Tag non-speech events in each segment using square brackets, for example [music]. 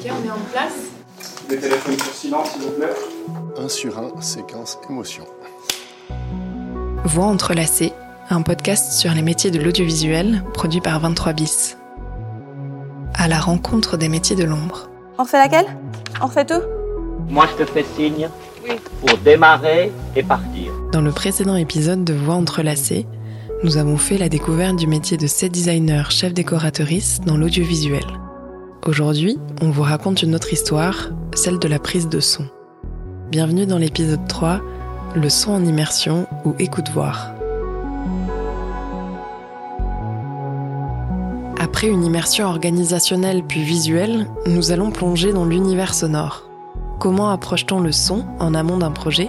Ok, on est en place. Les téléphones sur silence, s'il vous plaît. 1 sur 1, séquence émotion. Voix entrelacées, un podcast sur les métiers de l'audiovisuel produit par 23 bis. À la rencontre des métiers de l'ombre. On refait laquelle? On refait tout? Moi, je te fais signe pour démarrer et partir. Dans le précédent épisode de Voix entrelacées, nous avons fait la découverte du métier de set designer chef décoratrice dans l'audiovisuel. Aujourd'hui, on vous raconte une autre histoire, celle de la prise de son. Bienvenue dans l'épisode 3, le son en immersion ou écoute voir. Après une immersion organisationnelle puis visuelle, nous allons plonger dans l'univers sonore. Comment approche-t-on le son en amont d'un projet?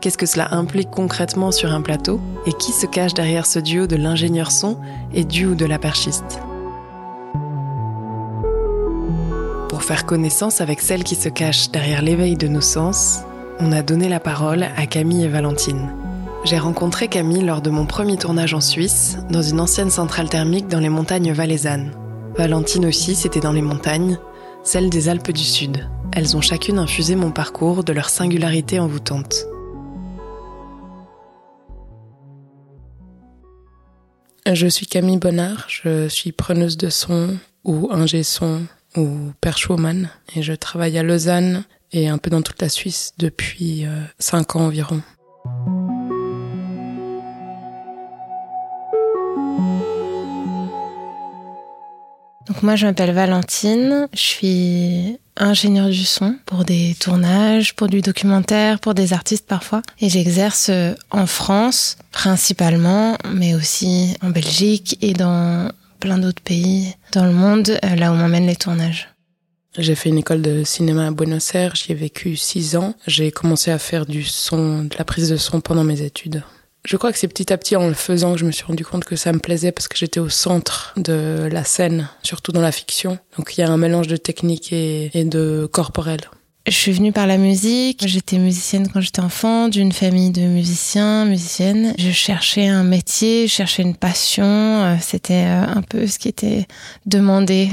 Qu'est-ce que cela implique concrètement sur un plateau? Et qui se cache derrière ce duo de l'ingénieur son et du ou de la perchiste? Faire connaissance avec celle qui se cache derrière l'éveil de nos sens, on a donné la parole à Camille et Valentine. J'ai rencontré Camille lors de mon premier tournage en Suisse, dans une ancienne centrale thermique dans les montagnes valaisannes. Valentine aussi, c'était dans les montagnes, celles des Alpes du Sud. Elles ont chacune infusé mon parcours de leur singularité envoûtante. Je suis Camille Bonnard, je suis preneuse de son ou ingé son ou perchwoman et je travaille à Lausanne et un peu dans toute la Suisse depuis 5 ans environ. Donc moi je m'appelle Valentine, je suis ingénieure du son pour des tournages, pour du documentaire, pour des artistes parfois. Et j'exerce en France principalement, mais aussi en Belgique et dans plein d'autres pays dans le monde, là où m'emmènent les tournages. J'ai fait une école de cinéma à Buenos Aires, j'y ai vécu six ans. J'ai commencé à faire du son, de la prise de son pendant mes études. Je crois que c'est petit à petit en le faisant que je me suis rendu compte que ça me plaisait parce que j'étais au centre de la scène, surtout dans la fiction. Donc il y a un mélange de technique et de corporel. Je suis venue par la musique. J'étais musicienne quand j'étais enfant, d'une famille de musiciens, musiciennes. Je cherchais un métier, je cherchais une passion. C'était un peu ce qui était demandé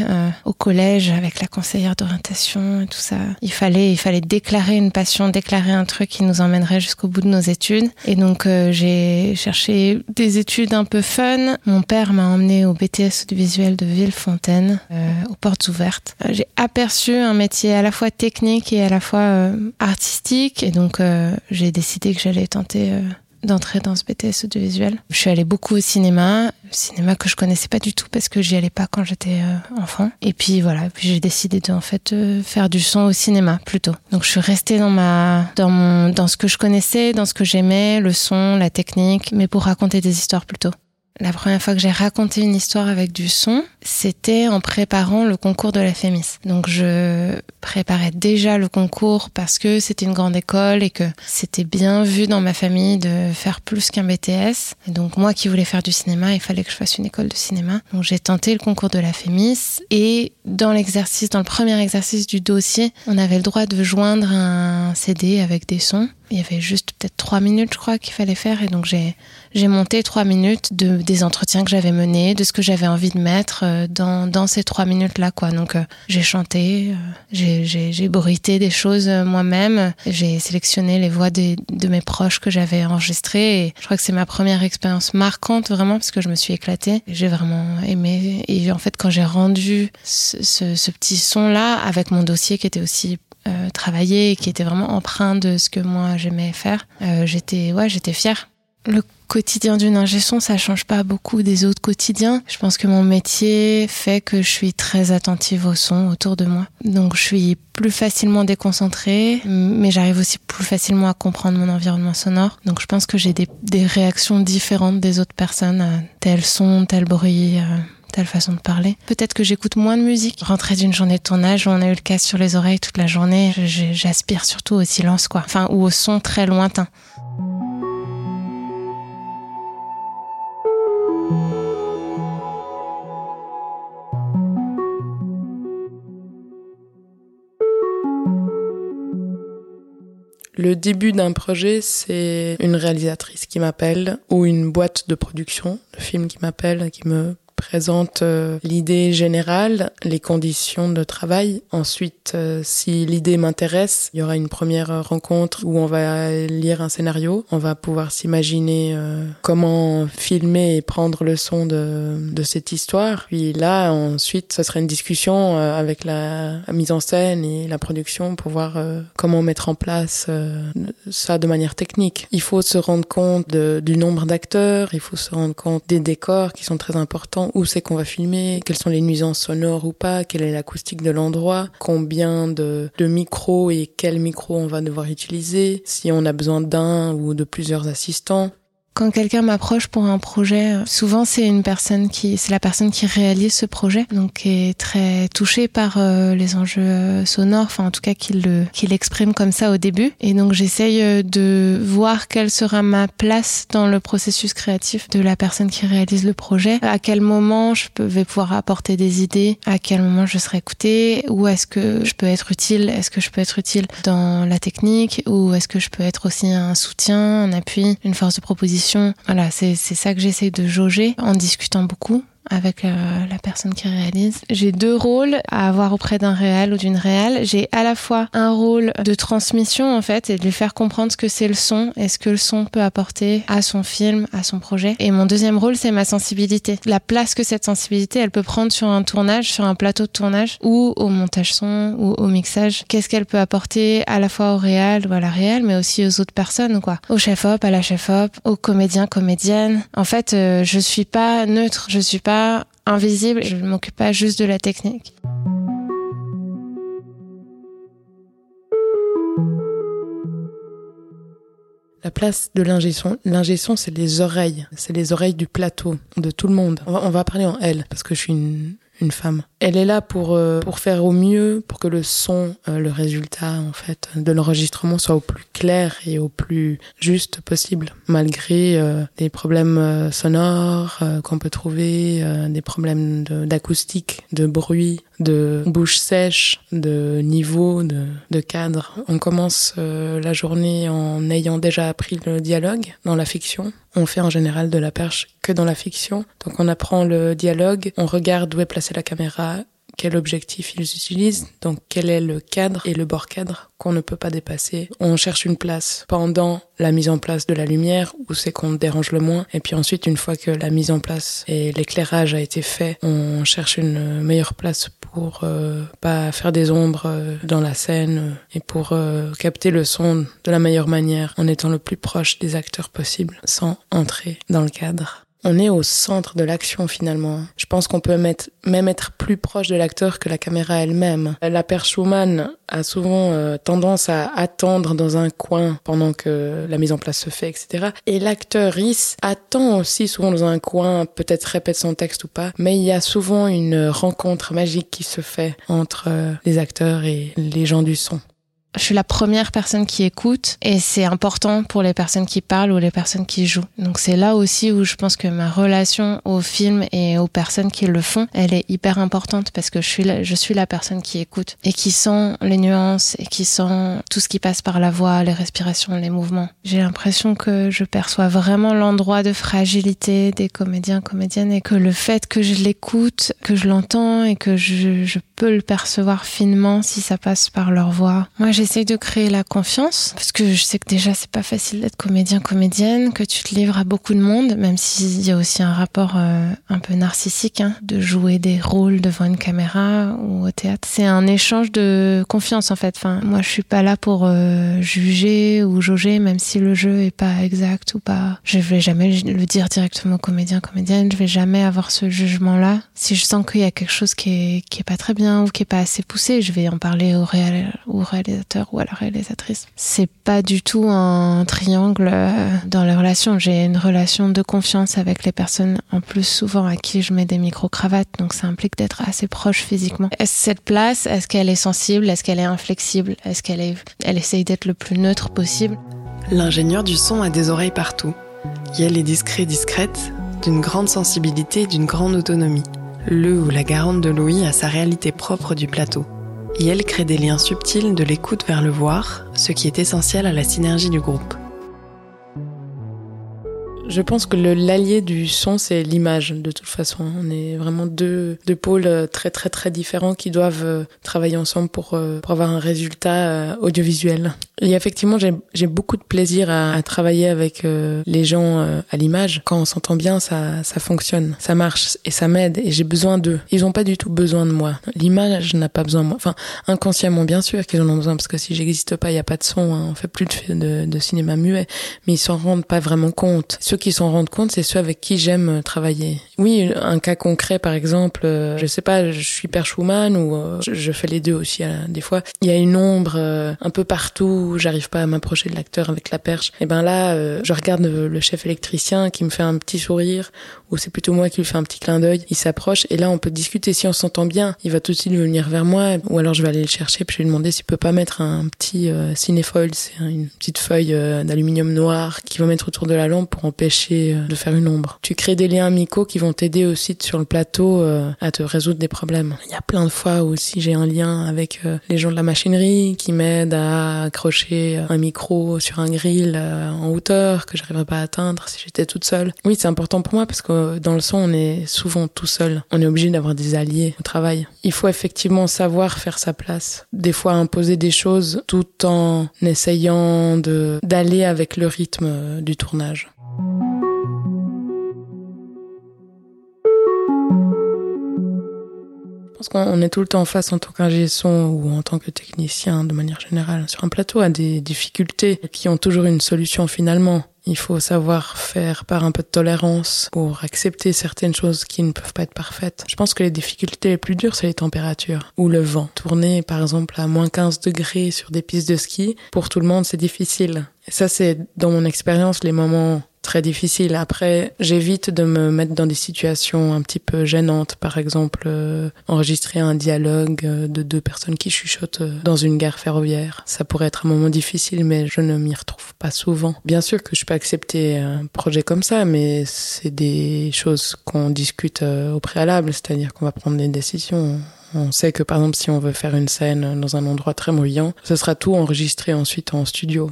au collège avec la conseillère d'orientation et tout ça. Il fallait, il fallait déclarer une passion, déclarer un truc qui nous emmènerait jusqu'au bout de nos études. Et donc j'ai cherché des études un peu fun. Mon père m'a emmené au BTS audiovisuel de Villefontaine, euh, aux portes ouvertes. J'ai aperçu un métier à la fois technique et à la fois euh, artistique et donc euh, j'ai décidé que j'allais tenter euh, d'entrer dans ce BTS audiovisuel. Je suis allée beaucoup au cinéma, cinéma que je connaissais pas du tout parce que j'y allais pas quand j'étais enfant. Et puis voilà, puis j'ai décidé de en fait faire du son au cinéma plutôt. Donc je suis restée dans ma dans dans ce que je connaissais, dans ce que j'aimais, le son, la technique, mais pour raconter des histoires plutôt. La première fois que j'ai raconté une histoire avec du son, c'était en préparant le concours de la FEMIS. Donc je préparais déjà le concours parce que c'était une grande école et que c'était bien vu dans ma famille de faire plus qu'un BTS. Et donc moi qui voulais faire du cinéma, il fallait que je fasse une école de cinéma. Donc j'ai tenté le concours de la FEMIS et dans l'exercice, dans le premier exercice du dossier, on avait le droit de joindre un CD avec des sons. Il y avait juste peut-être trois minutes, je crois, qu'il fallait faire. Et donc, j'ai, monté trois minutes de, des entretiens que j'avais menés, de ce que j'avais envie de mettre dans, dans ces trois minutes-là, quoi. Donc, euh, j'ai chanté, euh, j'ai, j'ai, bruité des choses moi-même. J'ai sélectionné les voix de mes proches que j'avais enregistrées. Et je crois que c'est ma première expérience marquante, vraiment, parce que je me suis éclatée. J'ai vraiment aimé. Et en fait, quand j'ai rendu ce petit son-là avec mon dossier qui était aussi euh, travaillé et qui était vraiment empreint de ce que moi j'aimais faire. Euh, j'étais ouais, j'étais fière. Le quotidien d'une ingé son, ça change pas beaucoup des autres quotidiens. Je pense que mon métier fait que je suis très attentive au son autour de moi. Donc je suis plus facilement déconcentrée, mais j'arrive aussi plus facilement à comprendre mon environnement sonore. Donc je pense que j'ai des, des réactions différentes des autres personnes à tel son, tel bruit. Telle façon de parler. Peut-être que j'écoute moins de musique. Rentrer d'une journée de tournage où on a eu le casque sur les oreilles toute la journée, j'aspire surtout au silence, quoi. Enfin, ou au son très lointain. Le début d'un projet, c'est une réalisatrice qui m'appelle ou une boîte de production, de film qui m'appelle, qui me présente euh, l'idée générale, les conditions de travail. Ensuite, euh, si l'idée m'intéresse, il y aura une première rencontre où on va lire un scénario. On va pouvoir s'imaginer euh, comment filmer et prendre le son de, de cette histoire. Puis là, ensuite, ce sera une discussion avec la, mise en scène et la production pour voir comment mettre en place ça de manière technique. Il faut se rendre compte du nombre d'acteurs, il faut se rendre compte des décors qui sont très importants où c'est qu'on va filmer, quelles sont les nuisances sonores ou pas, quelle est l'acoustique de l'endroit, combien de, micros et quel micro on va devoir utiliser, si on a besoin d'un ou de plusieurs assistants. Quand quelqu'un m'approche pour un projet, euh, souvent c'est une personne qui, c'est la personne qui réalise ce projet, donc qui est très touchée par euh, les enjeux euh, sonores, enfin en tout cas qu'il le, qu'il exprime comme ça au début. Et donc j'essaye de voir quelle sera ma place dans le processus créatif de la personne qui réalise le projet, à quel moment je vais pouvoir apporter des idées, à quel moment je serai écoutée, où est-ce que je peux être utile, est-ce que je peux être utile dans la technique, ou est-ce que je peux être aussi un soutien, un appui, une force de proposition? Voilà, c'est ça que j'essaie de jauger en discutant beaucoup avec euh, la personne qui réalise. J'ai deux rôles à avoir auprès d'un réel ou d'une réelle. J'ai à la fois un rôle de transmission en fait et de lui faire comprendre ce que c'est le son et ce que le son peut apporter à son film, à son projet. Et mon deuxième rôle, c'est ma sensibilité. La place que cette sensibilité, elle peut prendre sur un tournage, sur un plateau de tournage ou au montage son ou au mixage. Qu'est-ce qu'elle peut apporter à la fois au réel ou à la réelle, mais aussi aux autres personnes quoi. Au chef-op, à la chef-op, aux comédiens, comédiennes. En fait, euh, je suis pas neutre, je suis pas invisible, je ne m'occupe pas juste de la technique. La place de l'ingé c'est les oreilles, c'est les oreilles du plateau, de tout le monde. On va, parler en elle, parce que je suis une femme. Elle est là pour euh, pour faire au mieux, pour que le son, euh, le résultat en fait de l'enregistrement soit au plus clair et au plus juste possible, malgré euh, des problèmes sonores qu'on peut trouver, des problèmes d'acoustique, de, bruit, de bouche sèche, de niveau, de, de cadre. On commence la journée en ayant déjà appris le dialogue dans la fiction. On fait en général de la perche que dans la fiction. Donc on apprend le dialogue, on regarde où est placée la caméra, quel objectif ils utilisent, donc quel est le cadre et le bord cadre qu'on ne peut pas dépasser. On cherche une place pendant la mise en place de la lumière où c'est qu'on dérange le moins et puis ensuite une fois que la mise en place et l'éclairage a été fait, on cherche une meilleure place pour euh, pas faire des ombres euh, dans la scène et pour euh, capter le son de la meilleure manière en étant le plus proche des acteurs possible sans entrer dans le cadre on est au centre de l'action finalement. Je pense qu'on peut même être plus proche de l'acteur que la caméra elle-même. La perchwoman a souvent euh, tendance à attendre dans un coin pendant que la mise en place se fait, etc. Et l'acteur Is attend aussi souvent dans un coin, peut-être répète son texte ou pas, mais il y a souvent une rencontre magique qui se fait entre euh, les acteurs et les gens du son je suis la première personne qui écoute et c'est important pour les personnes qui parlent ou les personnes qui jouent. Donc c'est là aussi où je pense que ma relation au film et aux personnes qui le font, elle est hyper importante parce que je suis la, personne qui écoute et qui sent les nuances et qui sent tout ce qui passe par la voix, les respirations, les mouvements. J'ai l'impression que je perçois vraiment l'endroit de fragilité des comédiens, comédiennes et que le fait que je l'écoute, que je l'entends et que je, je peux le percevoir finement si ça passe par leur voix. Moi, j'essaye de créer la confiance parce que je sais que déjà c'est pas facile d'être comédien comédienne, que tu te livres à beaucoup de monde, même s'il y a aussi un rapport euh, un peu narcissique hein, de jouer des rôles devant une caméra ou au théâtre. C'est un échange de confiance en fait. Enfin, moi je suis pas là pour euh, juger ou jauger, même si le jeu est pas exact ou pas. Je vais jamais le dire directement au comédien comédienne. Je vais jamais avoir ce jugement là. Si je sens qu'il y a quelque chose qui est qui est pas très bien ou qui est pas assez poussé, je vais en parler au réel au réalisateur ou à la réalisatrice. C'est pas du tout un triangle euh, dans les relations. J'ai une relation de confiance avec les personnes, en plus souvent à qui je mets des micro-cravates, donc ça implique d'être assez proche physiquement. Est-ce cette place, est-ce qu'elle est sensible, est-ce qu'elle est inflexible, est-ce qu'elle est, elle essaye d'être le plus neutre possible? L'ingénieur du son a des oreilles partout. Elle est discret discrète, d'une grande sensibilité et d'une grande autonomie. Le ou la garante de Louis a sa réalité propre du plateau et elle crée des liens subtils de l'écoute vers le voir, ce qui est essentiel à la synergie du groupe. Je pense que l'allié du son, c'est l'image, de toute façon. On est vraiment deux, deux pôles euh, très, très, très différents qui doivent euh, travailler ensemble pour, euh, pour avoir un résultat audiovisuel. Et effectivement, j'ai beaucoup de plaisir à, à travailler avec les gens à l'image. Quand on s'entend bien, ça, ça fonctionne, ça marche et ça m'aide et j'ai besoin d'eux. Ils ont pas du tout besoin de moi. L'image n'a pas besoin de moi. Enfin, inconsciemment, bien sûr qu'ils en ont besoin parce que si j'existe pas, il y a pas de son. Hein. On fait plus de, de cinéma muet, mais ils s'en rendent pas vraiment compte. Ceux qui s'en rendent compte, c'est ceux avec qui j'aime travailler. Oui, un cas concret, par exemple, euh, je sais pas, je suis perchwoman ou euh, je, fais les deux aussi des fois. Il y a une ombre euh, un peu partout, j'arrive pas à m'approcher de l'acteur avec la perche. Et ben là, je regarde le chef électricien qui me fait un petit sourire ou c'est plutôt moi qui lui fais un petit clin d'œil. Il s'approche et là on peut discuter. Si on s'entend bien, il va tout de suite venir vers moi ou alors je vais aller le chercher puis je vais lui demander s'il peut pas mettre un petit euh, cinéfoil, c'est une petite feuille euh, d'aluminium noir qui va mettre autour de la lampe pour empêcher euh, de faire une ombre. Tu crées des liens amicaux qui vont t'aider aussi sur le plateau euh, à te résoudre des problèmes. Il y a plein de fois aussi j'ai un lien avec les gens de la machinerie qui m'aident à accrocher un micro sur un grill en hauteur que j'arriverais pas à atteindre si j'étais toute seule. Oui, c'est important pour moi parce que dans le son, on est souvent tout seul. On est obligé d'avoir des alliés au travail. Il faut effectivement savoir faire sa place. Des fois, imposer des choses tout en essayant d'aller avec le rythme du tournage. Pense qu'on est tout le temps face en tant qu'ingé son ou en tant que technicien de manière générale sur un plateau à des difficultés qui ont toujours une solution finalement. Il faut savoir faire par un peu de tolérance pour accepter certaines choses qui ne peuvent pas être parfaites. Je pense que les difficultés les plus dures, c'est les températures ou le vent. Tourner, par exemple, à moins 15 degrés sur des pistes de ski, pour tout le monde, c'est difficile. Et ça, c'est, dans mon expérience, les moments très difficile. Après, j'évite de me mettre dans des situations un petit peu gênantes. Par exemple, euh, enregistrer un dialogue euh, de deux personnes qui chuchotent euh, dans une gare ferroviaire. Ça pourrait être un moment difficile, mais je ne m'y retrouve pas souvent. Bien sûr que je peux accepter un projet comme ça, mais c'est des choses qu'on discute au préalable, c'est-à-dire qu'on va prendre des décisions. On sait que par exemple si on veut faire une scène dans un endroit très bruyant, ce sera tout enregistré ensuite en studio.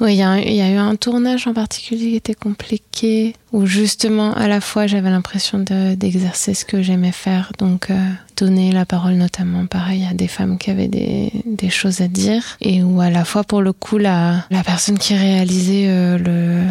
Oui, il y, a eu un tournage en particulier qui était compliqué, où justement à la fois j'avais l'impression d'exercer ce que j'aimais faire, donc euh, donner la parole notamment pareil à des femmes qui avaient des, choses à dire, et où à la fois pour le coup la, la personne qui réalisait euh, le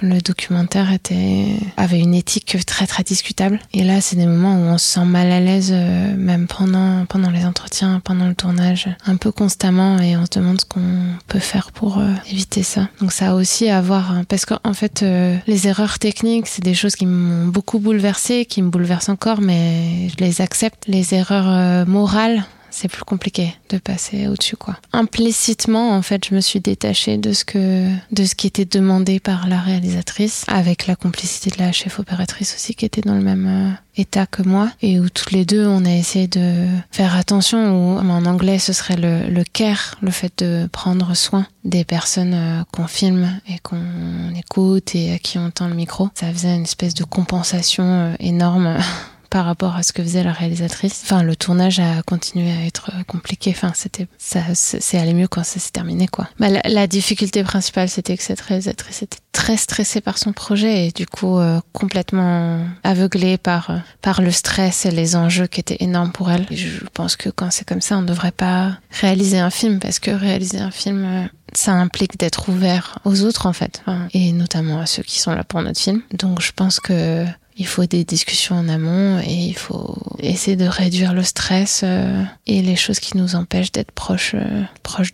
le documentaire était avait une éthique très très discutable. Et là c'est des moments où on se sent mal à l'aise euh, même pendant pendant les entretiens pendant le tournage un peu constamment. Et on se demande ce qu'on peut faire pour euh, éviter ça. Donc ça a aussi à voir hein, parce qu'en fait euh, les erreurs techniques c'est des choses qui m'ont beaucoup bouleversé qui me bouleversent encore mais je les accepte. Les erreurs morales c'est plus compliqué de passer au-dessus quoi. Implicitement en fait, je me suis détachée de ce que de ce qui était demandé par la réalisatrice avec la complicité de la chef opératrice aussi qui était dans le même euh, état que moi et où toutes les deux on a essayé de faire attention ou en anglais ce serait le, le care, le fait de prendre soin des personnes euh, qu'on filme et qu'on écoute et à qui on tend le micro. Ça faisait une espèce de compensation euh, énorme [laughs] par rapport à ce que faisait la réalisatrice. Enfin, le tournage a continué à être compliqué. Enfin, c'était ça, c'est allé mieux quand ça s'est terminé, quoi. Bah, la, difficulté principale, c'était que cette réalisatrice était très stressée par son projet et du coup euh, complètement aveuglée par euh, par le stress et les enjeux qui étaient énormes pour elle. Je pense que quand c'est comme ça, on ne devrait pas réaliser un film parce que réaliser un film euh, ça implique d'être ouvert aux autres en fait, et notamment à ceux qui sont là pour notre film. Donc je pense que il faut des discussions en amont et il faut essayer de réduire le stress euh, et les choses qui nous empêchent d'être proches euh,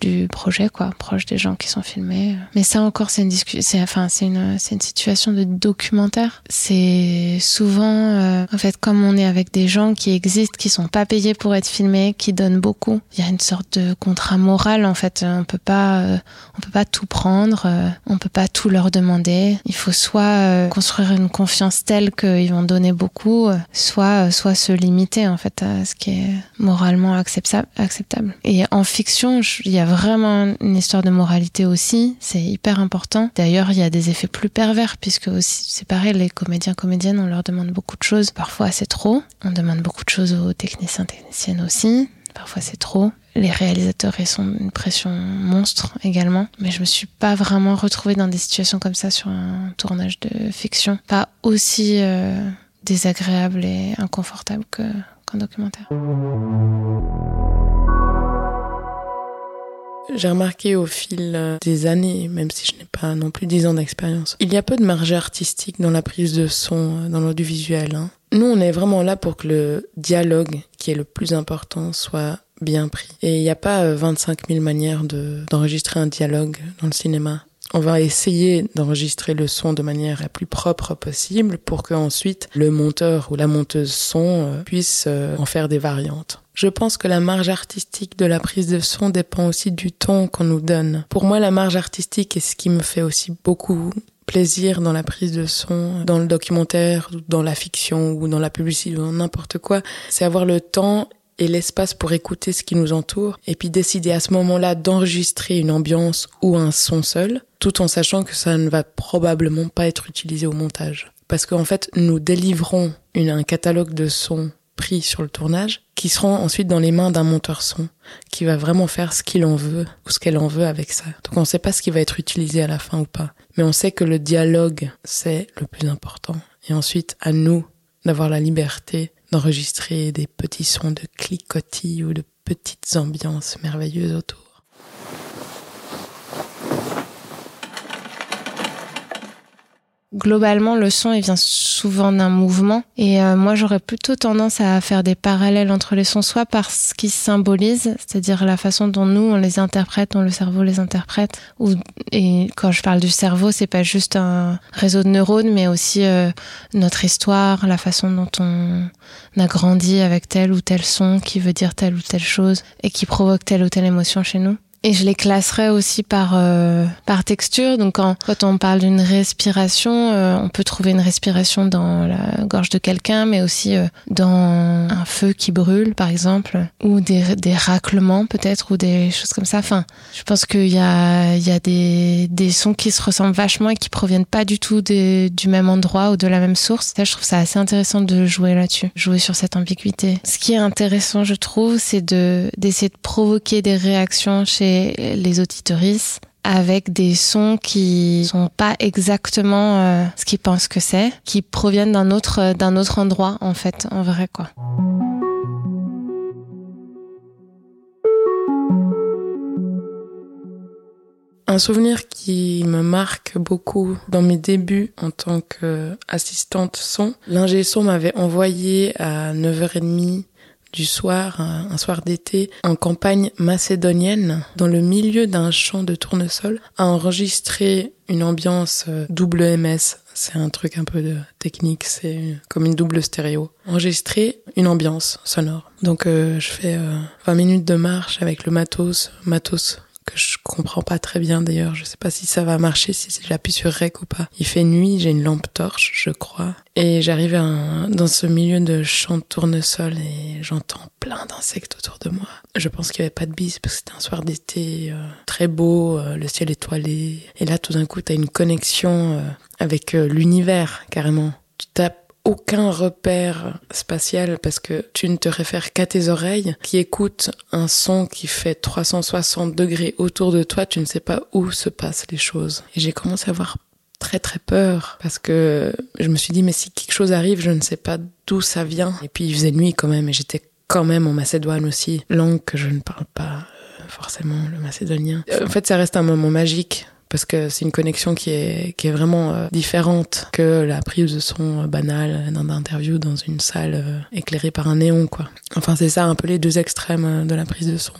du projet quoi proches des gens qui sont filmés. Mais ça encore c'est une enfin c'est une c'est une situation de documentaire. C'est souvent euh, en fait comme on est avec des gens qui existent qui sont pas payés pour être filmés qui donnent beaucoup il y a une sorte de contrat moral en fait. On peut pas on peut pas tout prendre on peut pas tout leur demander. Il faut soit construire une confiance telle que ils vont donner beaucoup, soit soit se limiter en fait à ce qui est moralement acceptable. acceptable. Et en fiction, il y a vraiment une histoire de moralité aussi, c'est hyper important. D'ailleurs, il y a des effets plus pervers puisque aussi c'est pareil, les comédiens comédiennes, on leur demande beaucoup de choses, parfois c'est trop. On demande beaucoup de choses aux techniciens techniciennes aussi, parfois c'est trop. Les réalisateurs ils sont une pression monstre également. Mais je me suis pas vraiment retrouvée dans des situations comme ça sur un tournage de fiction. Pas aussi euh, désagréable et inconfortable qu'un documentaire. J'ai remarqué au fil euh, des années, même si je n'ai pas non plus dix ans d'expérience, il y a peu de marge artistique dans la prise de son, euh, dans l'audiovisuel. Hein. Nous, on est vraiment là pour que le dialogue, qui est le plus important, soit bien pris. Et il n'y a pas 25 euh, 000 manières d'enregistrer un dialogue dans le cinéma. On va essayer d'enregistrer le son de manière la plus propre possible pour qu'ensuite le monteur ou la monteuse son puisse en faire des variantes. Je pense que la marge artistique de la prise de son dépend aussi du ton qu'on nous donne. Pour moi, la marge artistique est ce qui me fait aussi beaucoup plaisir dans la prise de son, dans le documentaire, dans la fiction ou dans la publicité ou dans n'importe quoi. C'est avoir le temps et l'espace pour écouter ce qui nous entoure et puis décider à ce moment-là d'enregistrer une ambiance ou un son seul, tout en sachant que ça ne va probablement pas être utilisé au montage. Parce qu'en fait, nous délivrons un catalogue de sons pris sur le tournage, qui seront ensuite dans les mains d'un monteur son, qui va vraiment faire ce qu'il en veut ou ce qu'elle en veut avec ça. Donc on ne sait pas ce qui va être utilisé à la fin ou pas. Mais on sait que le dialogue, c'est le plus important. Et ensuite, à nous d'avoir la liberté d'enregistrer des petits sons de clicotis ou de petites ambiances merveilleuses autour. Globalement, le son, il vient souvent d'un mouvement. Et euh, moi, j'aurais plutôt tendance à faire des parallèles entre les sons, soit par ce qu'ils symbolisent, c'est-à-dire la façon dont nous, on les interprète, dont le cerveau les interprète. Ou, et quand je parle du cerveau, c'est pas juste un réseau de neurones, mais aussi euh, notre histoire, la façon dont on a grandi avec tel ou tel son qui veut dire telle ou telle chose et qui provoque telle ou telle émotion chez nous. Et je les classerais aussi par euh, par texture. Donc quand, quand on parle d'une respiration, euh, on peut trouver une respiration dans la gorge de quelqu'un, mais aussi euh, dans un feu qui brûle, par exemple, ou des, des raclements peut-être, ou des choses comme ça. Enfin, je pense qu'il y a il y a des des sons qui se ressemblent vachement et qui proviennent pas du tout des, du même endroit ou de la même source. Ça, je trouve ça assez intéressant de jouer là-dessus, jouer sur cette ambiguïté. Ce qui est intéressant, je trouve, c'est de d'essayer de provoquer des réactions chez les auditoristes avec des sons qui sont pas exactement euh, ce qu'ils pensent que c'est, qui proviennent d'un autre d'un autre endroit en fait, en vrai quoi. Un souvenir qui me marque beaucoup dans mes débuts en tant qu'assistante son, l'ingé son m'avait envoyé à 9h30 du soir, un, soir d'été, en campagne macédonienne, dans le milieu d'un champ de tournesol, à enregistrer une ambiance euh, double MS. C'est un truc un peu de technique, c'est comme une double stéréo. Enregistrer une ambiance sonore. Donc euh, je fais 20 euh, minutes de marche avec le matos, matos que je comprends pas très bien d'ailleurs. Je sais pas si ça va marcher, si j'appuie sur rec ou pas. Il fait nuit, j'ai une lampe torche, je crois. Et j'arrive dans ce milieu de champ de tournesol et j'entends plein d'insectes autour de moi. Je pense qu'il y avait pas de bise parce que c'était un soir d'été euh, très beau, euh, le ciel étoilé. Et là, tout d'un coup, t'as une connexion euh, avec l'univers, carrément. Tu tapes aucun repère spatial parce que tu ne te réfères qu'à tes oreilles qui écoutent un son qui fait 360 degrés autour de toi, tu ne sais pas où se passent les choses. Et j'ai commencé à avoir très très peur parce que je me suis dit mais si quelque chose arrive, je ne sais pas d'où ça vient. Et puis il faisait nuit quand même et j'étais quand même en Macédoine aussi, langue que je ne parle pas euh, forcément le macédonien. En fait, ça reste un moment magique parce que c'est une connexion qui est, qui est vraiment euh, différente que la prise de son euh, banale dans interview dans une salle euh, éclairée par un néon, quoi. Enfin, c'est ça un peu les deux extrêmes de la prise de son.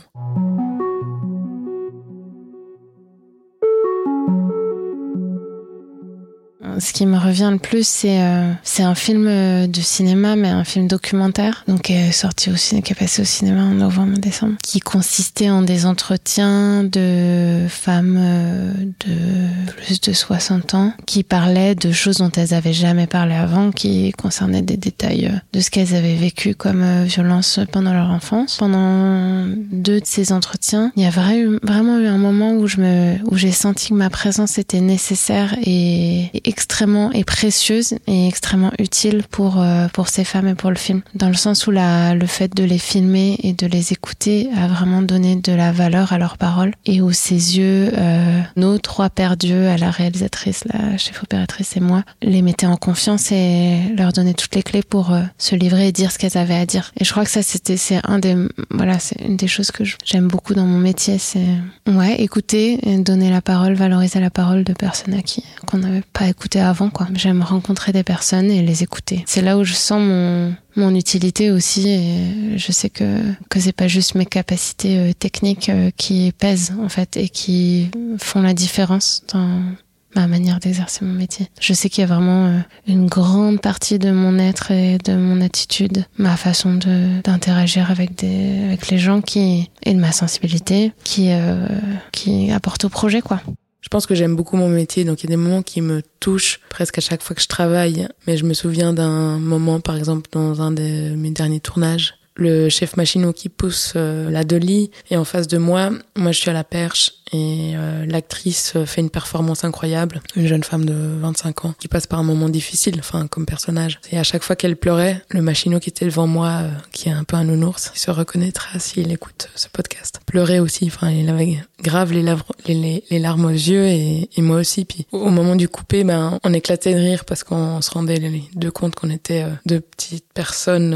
Ce qui me revient le plus, c'est euh, c'est un film euh, de cinéma, mais un film documentaire, donc qui est sorti au cinéma, qui est passé au cinéma en novembre-décembre, qui consistait en des entretiens de femmes euh, de plus de 60 ans qui parlaient de choses dont elles avaient jamais parlé avant, qui concernaient des détails de ce qu'elles avaient vécu comme violence pendant leur enfance. Pendant deux de ces entretiens, il y a vraiment eu un moment où je me, où j'ai senti que ma présence était nécessaire et, extrêmement et précieuse et extrêmement utile pour euh, pour ces femmes et pour le film. Dans le sens où la, le fait de les filmer et de les écouter a vraiment donné de la valeur à leurs paroles et où ses yeux, euh, nos trois pères dieux, à la réalisatrice, la chef opératrice et moi, les mettaient en confiance et leur donnaient toutes les clés pour euh, se livrer et dire ce qu'elles avaient à dire. Et je crois que ça c'était c'est un des voilà c'est une des choses que j'aime beaucoup dans mon métier, c'est ouais écouter, donner la parole, valoriser la parole de personnes à qui qu'on n'avait pas écouté avant quoi. J'aime rencontrer des personnes et les écouter. C'est là où je sens mon mon utilité aussi et je sais que que c'est pas juste mes capacités euh, techniques euh, qui pèsent en fait et qui font la différence dans ma manière d'exercer mon métier. Je sais qu'il y a vraiment euh, une grande partie de mon être et de mon attitude, ma façon de d'interagir avec des avec les gens qui et de ma sensibilité qui qui apporte au projet quoi. Je pense que j'aime beaucoup mon métier, donc il y a des moments qui me touchent presque à chaque fois que je travaille. Mais je me souviens d'un moment, par exemple, dans un de mes derniers tournages, le chef machinot qui pousse euh, la dolly et en face de moi, moi je suis à la perche et euh, l'actrice fait une performance incroyable, une jeune femme de 25 ans qui passe par un moment difficile, enfin comme personnage. Et à chaque fois qu'elle pleurait, le machinot qui était devant moi, euh, qui est un peu un nounours, il se reconnaîtra s'il écoute ce podcast. Pleurait aussi, enfin il avait grave les, larmes aux yeux et, et, moi aussi. Puis au moment du coupé, ben on éclatait de rire parce qu'on se rendait les deux compte qu'on était euh, deux petites personnes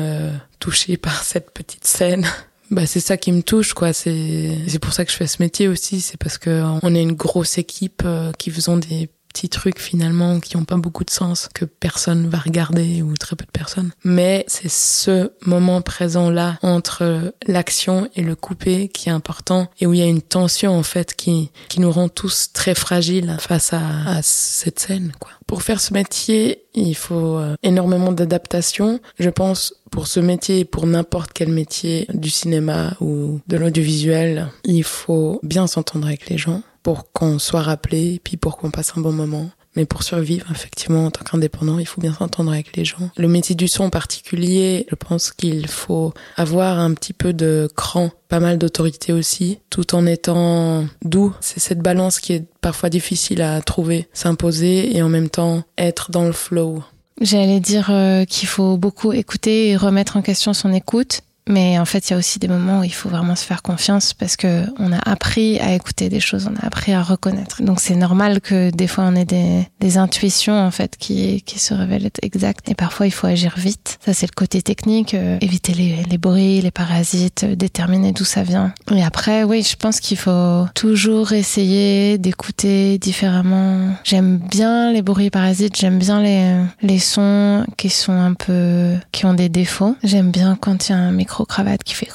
touchées par cette petite scène. Bah c'est ça qui me touche quoi. C'est c'est pour ça que je fais ce métier aussi. C'est parce que on est une grosse équipe euh, qui faisons des petits trucs finalement qui ont pas beaucoup de sens que personne va regarder ou très peu de personnes. Mais c'est ce moment présent là entre l'action et le coupé qui est important et où il y a une tension en fait qui qui nous rend tous très fragiles face à, à cette scène quoi. Pour faire ce métier, il faut euh, énormément d'adaptation. Je pense pour ce métier, pour n'importe quel métier du cinéma ou de l'audiovisuel, il faut bien s'entendre avec les gens pour qu'on soit rappelé, puis pour qu'on passe un bon moment. Mais pour survivre, effectivement, en tant qu'indépendant, il faut bien s'entendre avec les gens. Le métier du son en particulier, je pense qu'il faut avoir un petit peu de cran, pas mal d'autorité aussi, tout en étant doux. C'est cette balance qui est parfois difficile à trouver, s'imposer et en même temps être dans le flow. J'allais dire euh, qu'il faut beaucoup écouter et remettre en question son écoute mais en fait, il y a aussi des moments où il faut vraiment se faire confiance parce que on a appris à écouter des choses, on a appris à reconnaître. Donc c'est normal que des fois on ait des, intuitions en fait qui, qui se révèlent être exactes. Et parfois il faut agir vite. Ça c'est le côté technique, euh, éviter les, les bruits, les parasites, euh, déterminer d'où ça vient. Et après, oui, je pense qu'il faut toujours essayer d'écouter différemment. J'aime bien les bruits parasites, j'aime bien les, les sons qui sont un peu, qui ont des défauts. J'aime bien quand il y a un micro cravate qui fait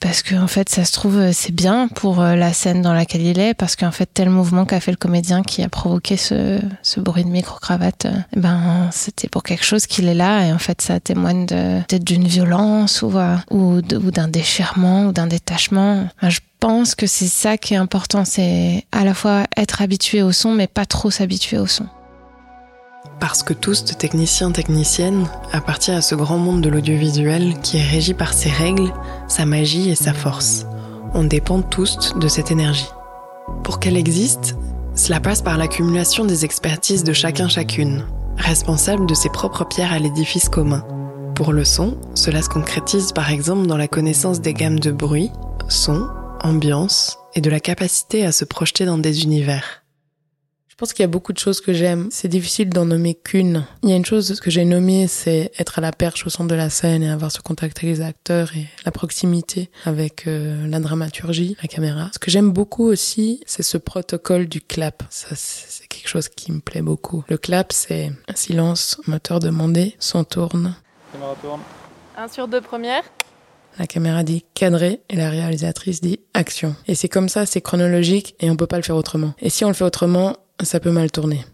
parce que en fait ça se trouve c'est bien pour euh, la scène dans laquelle il est parce qu'en fait tel mouvement qu'a fait le comédien qui a provoqué ce, ce bruit de micro cravate euh, ben c'était pour quelque chose qu'il est là et en fait ça témoigne peut-être d'une violence ou euh, ou, d'un déchirement ou d'un détachement. Je pense que c'est ça qui est important c'est à la fois être habitué au son mais pas trop s'habituer au son parce que tous, techniciens, techniciennes, appartiennent à ce grand monde de l'audiovisuel qui est régi par ses règles, sa magie et sa force. On dépend tous de cette énergie. Pour qu'elle existe, cela passe par l'accumulation des expertises de chacun chacune, responsable de ses propres pierres à l'édifice commun. Pour le son, cela se concrétise par exemple dans la connaissance des gammes de bruit, son, ambiance et de la capacité à se projeter dans des univers. Je pense qu'il y a beaucoup de choses que j'aime. C'est difficile d'en nommer qu'une. Il y a une chose que j'ai nommée, c'est être à la perche au centre de la scène et avoir ce contact avec les acteurs et la proximité avec euh, la dramaturgie, la caméra. Ce que j'aime beaucoup aussi, c'est ce protocole du clap. Ça, c'est quelque chose qui me plaît beaucoup. Le clap, c'est un silence, moteur demandé, son tourne. Caméra tourne. Un sur deux première. La caméra dit cadré et la réalisatrice dit action. Et c'est comme ça, c'est chronologique et on peut pas le faire autrement. Et si on le fait autrement, ça peut mal tourner.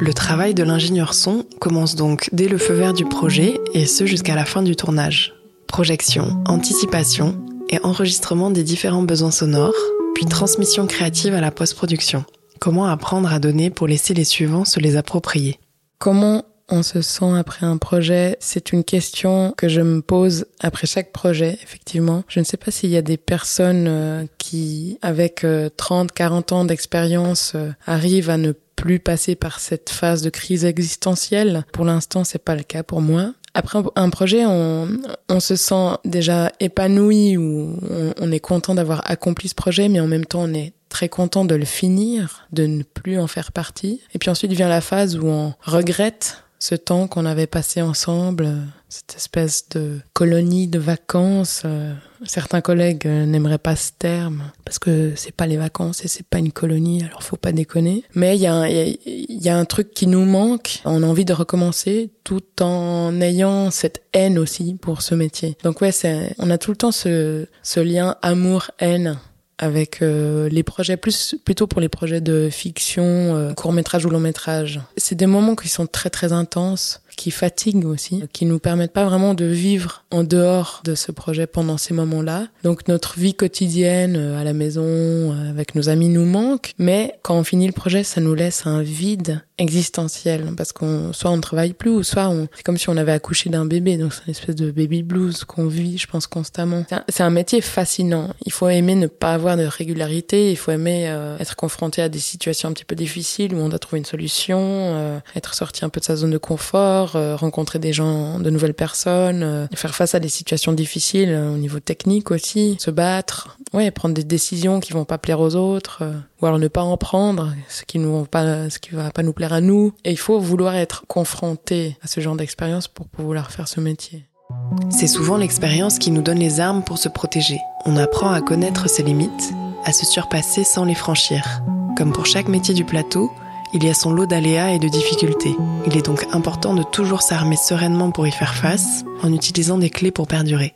Le travail de l'ingénieur son commence donc dès le feu vert du projet et ce jusqu'à la fin du tournage. Projection, anticipation et enregistrement des différents besoins sonores, puis transmission créative à la post-production. Comment apprendre à donner pour laisser les suivants se les approprier? Comment on se sent après un projet C'est une question que je me pose après chaque projet, effectivement. Je ne sais pas s'il y a des personnes euh, qui, avec 30, euh, 40 ans d'expérience, euh, arrivent à ne plus passer par cette phase de crise existentielle. Pour l'instant, c'est pas le cas pour moi. Après un projet, on, se sent déjà épanoui ou on est content d'avoir accompli ce projet, mais en même temps, on est très content de le finir, de ne plus en faire partie. Et puis ensuite vient la phase où on regrette ce temps qu'on avait passé ensemble, cette espèce de colonie de vacances. Euh, certains collègues euh, n'aimeraient pas ce terme parce que c'est pas les vacances et c'est pas une colonie, alors faut pas déconner. Mais il y, a, un truc qui nous manque. On a envie de recommencer tout en ayant cette haine aussi pour ce métier. Donc ouais, on a tout le temps ce lien amour-haine avec euh, les projets plus plutôt pour les projets de fiction, euh, court métrage ou long métrage. C'est des moments qui sont très très intenses qui fatiguent aussi, qui nous permettent pas vraiment de vivre en dehors de ce projet pendant ces moments-là. Donc notre vie quotidienne euh, à la maison, euh, avec nos amis nous manque, mais quand on finit le projet, ça nous laisse un vide existentiel. Parce qu'on soit on ne travaille plus ou soit on c'est comme si on avait accouché d'un bébé. Donc c'est une espèce de baby blues qu'on vit je pense constamment. C'est un, métier fascinant. Il faut aimer ne pas avoir de régularité. Il faut aimer euh, être confronté à des situations un petit peu difficiles où on doit trouver une solution être sorti un peu de sa zone de confort euh, rencontrer des gens, de nouvelles personnes, euh, faire face à des situations difficiles euh, au niveau technique aussi, se battre, ouais, prendre des décisions qui vont pas plaire aux autres, ou alors ne pas en prendre, ce qui nous va pas nous plaire à nous. Et il faut vouloir être confronté à ce genre d'expérience pour pouvoir faire ce métier. C'est souvent l'expérience qui nous donne les armes pour se protéger. On apprend à connaître ses limites, à se surpasser sans les franchir. Comme pour chaque métier du plateau, il y a son lot d'aléas et de difficultés. Il est donc important de toujours s'armer sereinement pour y faire face, en utilisant des clés pour perdurer.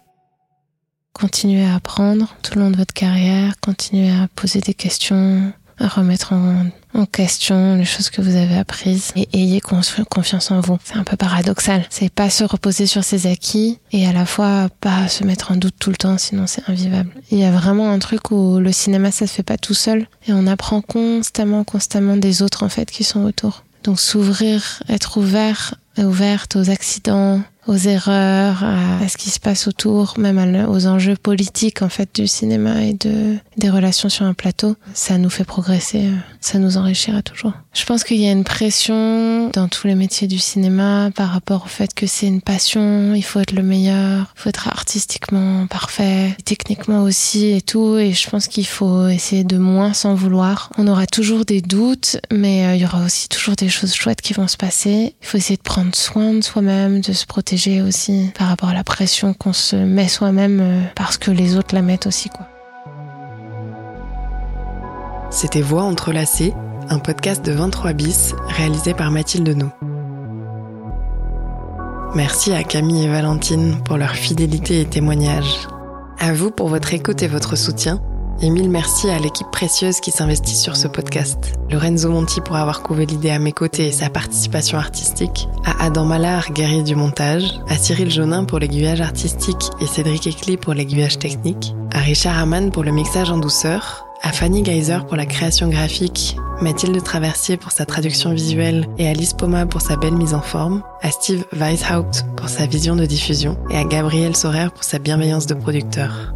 Continuez à apprendre tout le long de votre carrière, continuez à poser des questions, remettre en, question les choses que vous avez apprises et ayez confiance en vous. C'est un peu paradoxal. C'est pas se reposer sur ses acquis et à la fois pas se mettre en doute tout le temps, sinon c'est invivable. Il y a vraiment un truc où le cinéma ça se fait pas tout seul et on apprend constamment, constamment des autres en fait qui sont autour. Donc s'ouvrir, être ouvert, ouverte aux accidents, aux erreurs, à, ce qui se passe autour, même aux enjeux politiques en fait du cinéma et de des relations sur un plateau, ça nous fait progresser, euh, ça nous enrichira toujours. Je pense qu'il y a une pression dans tous les métiers du cinéma par rapport au fait que c'est une passion, il faut être le meilleur, il faut être artistiquement parfait, techniquement aussi et tout, et je pense qu'il faut essayer de moins s'en vouloir. On aura toujours des doutes, mais euh, il y aura aussi toujours des choses chouettes qui vont se passer. Il faut essayer de prendre soin de soi-même, de se protéger aussi par rapport à la pression qu'on se met soi-même euh, parce que les autres la mettent aussi quoi. C'était Voix entrelacées, un podcast de 23 bis réalisé par Mathilde Nou. Merci à Camille et Valentine pour leur fidélité et témoignage. À vous pour votre écoute et votre soutien et mille merci à l'équipe précieuse qui s'investit sur ce podcast. Lorenzo Monti pour avoir couvé l'idée à mes côtés et sa participation artistique, à Adam Mallard, guerrier du montage, à Cyril Jonin pour l'aiguillage artistique et Cédric Ecli pour l'aiguillage technique, à Richard Hamann pour le mixage en douceur, à Fanny Geyser pour la création graphique, Mathilde Traversier pour sa traduction visuelle et Alice Poma pour sa belle mise en forme, à Steve Weishaupt pour sa vision de diffusion et à Gabriel Sorer pour sa bienveillance de producteur.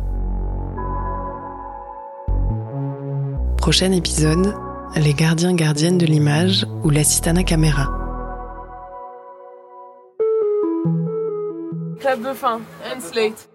Prochain épisode, les gardiens gardiennes de l'image ou l'assistana caméra. Club de fin, and slate.